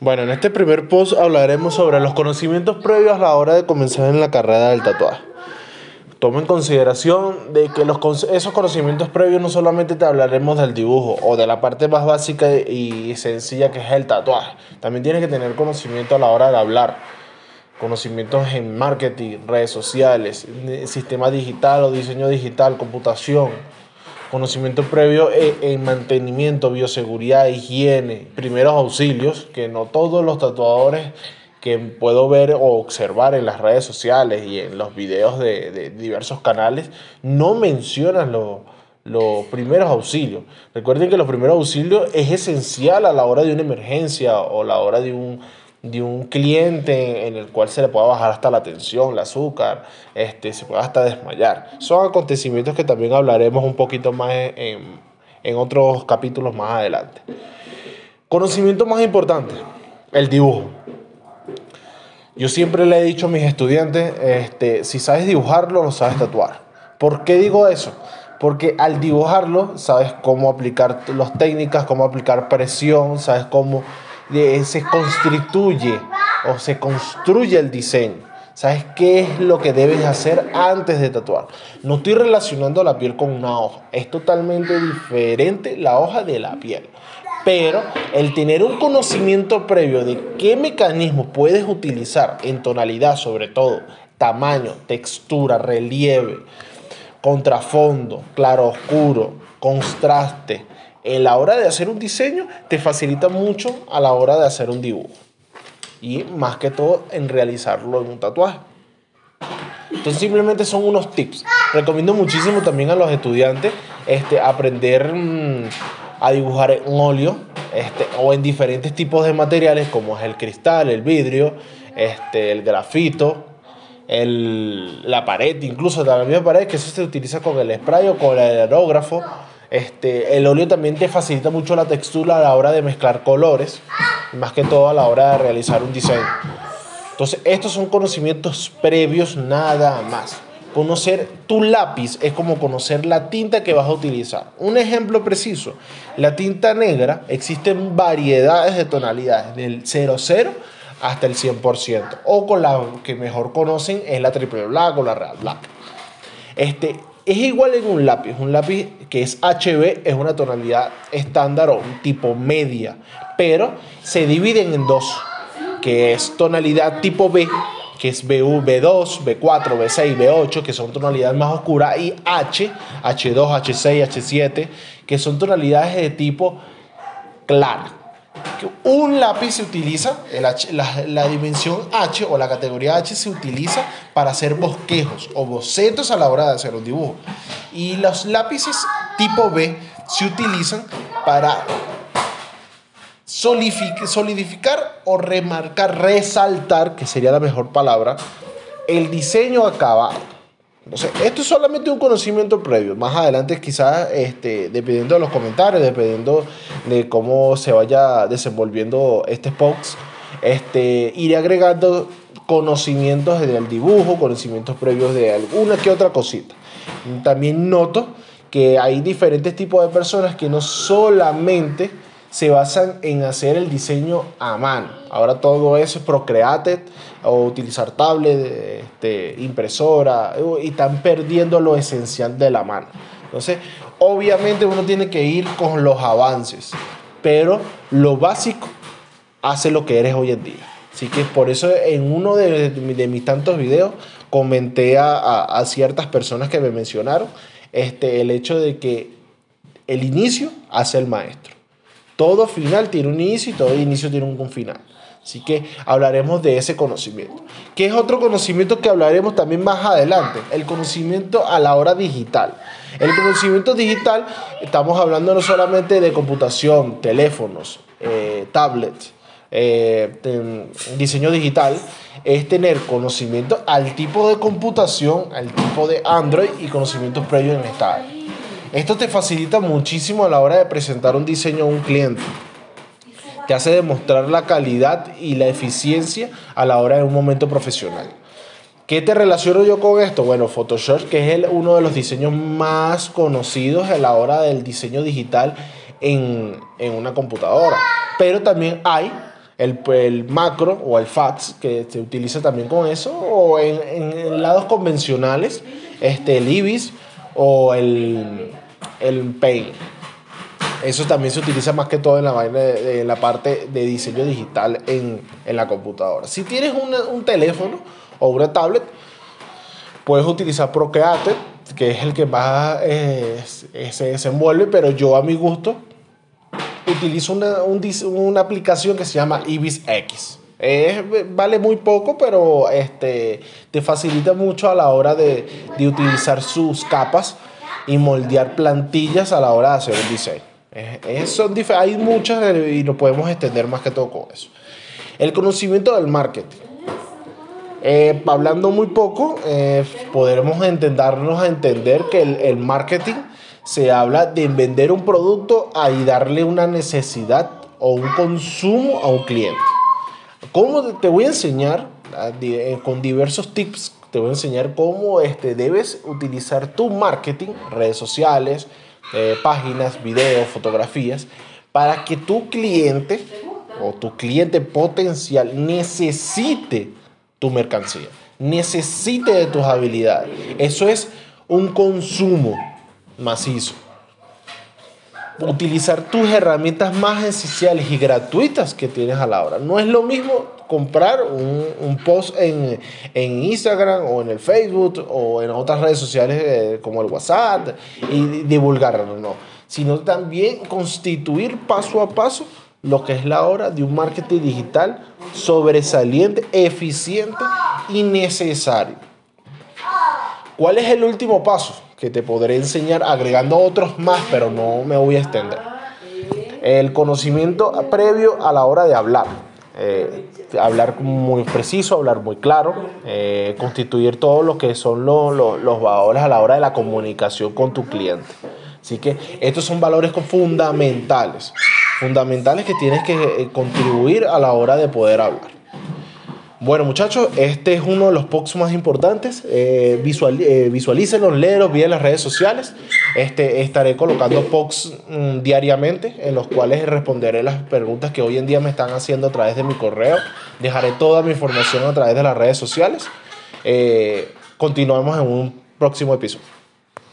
Bueno, en este primer post hablaremos sobre los conocimientos previos a la hora de comenzar en la carrera del tatuaje. Toma en consideración de que los, esos conocimientos previos no solamente te hablaremos del dibujo o de la parte más básica y sencilla que es el tatuaje. También tienes que tener conocimiento a la hora de hablar. Conocimientos en marketing, redes sociales, sistema digital o diseño digital, computación, conocimiento previo en, mantenimiento, bioseguridad, higiene, primeros auxilios, que no todos los tatuadores que puedo ver o observar en las redes sociales y en los videos de, diversos canales no mencionan los primeros auxilios. Recuerden que los primeros auxilios es esencial a la hora de una emergencia o a la hora de un, de un cliente en el cual se le pueda bajar hasta la tensión, el azúcar, este, se pueda hasta desmayar. Son acontecimientos que también hablaremos un poquito más en, en otros capítulos más adelante. Conocimiento más importante, el dibujo. Yo siempre le he dicho a mis estudiantes, este, si sabes dibujarlo, lo sabes tatuar. ¿Por qué digo eso? Porque al dibujarlo, sabes cómo aplicar las técnicas, cómo aplicar presión, sabes cómo se constituye o se construye el diseño. ¿Sabes qué es lo que debes hacer antes de tatuar? No estoy relacionando la piel con una hoja. Es totalmente diferente la hoja de la piel. Pero el tener un conocimiento previo de qué mecanismos puedes utilizar en tonalidad, sobre todo, tamaño, textura, relieve, contrafondo, claro oscuro, contraste, en la hora de hacer un diseño te facilita mucho a la hora de hacer un dibujo. Y más que todo en realizarlo en un tatuaje. Entonces simplemente son unos tips. Recomiendo muchísimo también a los estudiantes este, aprender mm, a dibujar en óleo este, o en diferentes tipos de materiales como es el cristal, el vidrio, este, el grafito, el, la pared, incluso la misma pared que eso se utiliza con el spray o con el aerógrafo este, el óleo también te facilita mucho la textura a la hora de mezclar colores, más que todo a la hora de realizar un diseño. Entonces, estos son conocimientos previos nada más. Conocer tu lápiz es como conocer la tinta que vas a utilizar. Un ejemplo preciso, la tinta negra, existen variedades de tonalidades, del 00 hasta el 100%, o con la que mejor conocen es la triple black o la real black. Este, es igual en un lápiz. Un lápiz que es HB es una tonalidad estándar o un tipo media, pero se dividen en dos, que es tonalidad tipo B, que es BU, B2, B4, B6, B8, que son tonalidades más oscuras, y H, H2, H6, H7, que son tonalidades de tipo clara un lápiz se utiliza, la, dimensión H o la categoría H se utiliza para hacer bosquejos o bocetos a la hora de hacer un dibujo. Y los lápices tipo B se utilizan para solidificar o remarcar, resaltar, que sería la mejor palabra, el diseño acabado. Entonces, esto es solamente un conocimiento previo. Más adelante, quizás, este, dependiendo de los comentarios, dependiendo de cómo se vaya desenvolviendo este post, este, iré agregando conocimientos del dibujo, conocimientos previos de alguna que otra cosita. También noto que hay diferentes tipos de personas que no solamente se basan en hacer el diseño a mano. Ahora todo eso es Procreate o utilizar tablet, este, impresora, y están perdiendo lo esencial de la mano. Entonces, obviamente uno tiene que ir con los avances, pero lo básico hace lo que eres hoy en día. Así que por eso en uno de, mis tantos videos comenté a, a, ciertas personas que me mencionaron este, el hecho de que el inicio hace el maestro. Todo final tiene un inicio y todo inicio tiene un final. Así que hablaremos de ese conocimiento. ¿Qué es otro conocimiento que hablaremos también más adelante? El conocimiento a la hora digital. El conocimiento digital, estamos hablando no solamente de computación, teléfonos, eh, tablets, eh, diseño digital, es tener conocimiento al tipo de computación, al tipo de Android y conocimientos previos en esta área. Esto te facilita muchísimo a la hora de presentar un diseño a un cliente. Te hace demostrar la calidad y la eficiencia a la hora de un momento profesional. ¿Qué te relaciono yo con esto? Bueno, Photoshop, que es uno de los diseños más conocidos a la hora del diseño digital en, en una computadora. Pero también hay el, el, macro o el fax, que se utiliza también con eso, o en, en lados convencionales, este, el IBIS o el, el Paint. Eso también se utiliza más que todo en la, vaina de, la parte de diseño digital en, en la computadora. Si tienes un teléfono o una tablet, puedes utilizar Procreate, que es el que más eh, se desenvuelve, pero yo a mi gusto utilizo una, una aplicación que se llama Ibis X. vale muy poco, pero este, te facilita mucho a la hora de, de utilizar sus capas y moldear plantillas a la hora de hacer un diseño. Es, hay muchas y no podemos extender más que todo con eso. El conocimiento del marketing. Eh, hablando muy poco, eh, podremos entendernos a entender que el, el, marketing se habla de vender un producto y darle una necesidad o un consumo a un cliente. ¿Cómo te voy a enseñar eh, con diversos tips? Te voy a enseñar cómo este, debes utilizar tu marketing, redes sociales, eh, páginas, videos, fotografías, para que tu cliente o tu cliente potencial necesite tu mercancía, necesite de tus habilidades. Eso es un consumo macizo. Utilizar tus herramientas más esenciales y gratuitas que tienes a la hora. No es lo mismo comprar un, post en, Instagram o en el Facebook o en otras redes sociales eh, como el WhatsApp y divulgarlo, no. Sino también constituir paso a paso lo que es la hora de un marketing digital sobresaliente, eficiente y necesario. ¿Cuál es el último paso? Que te podré enseñar agregando otros más, pero no me voy a extender. El conocimiento previo a la hora de hablar. Eh, hablar muy preciso, hablar muy claro, eh, constituir todo lo que son los, los valores a la hora de la comunicación con tu cliente. Así que estos son valores fundamentales fundamentales que tienes que eh, contribuir a la hora de poder hablar. Bueno muchachos, este es uno de los posts más importantes. Eh, visual, eh, léelos, en las redes sociales. Este, estaré colocando posts mm, diariamente en los cuales responderé las preguntas que hoy en día me están haciendo a través de mi correo. Dejaré toda mi información a través de las redes sociales. continuamos en un próximo episodio.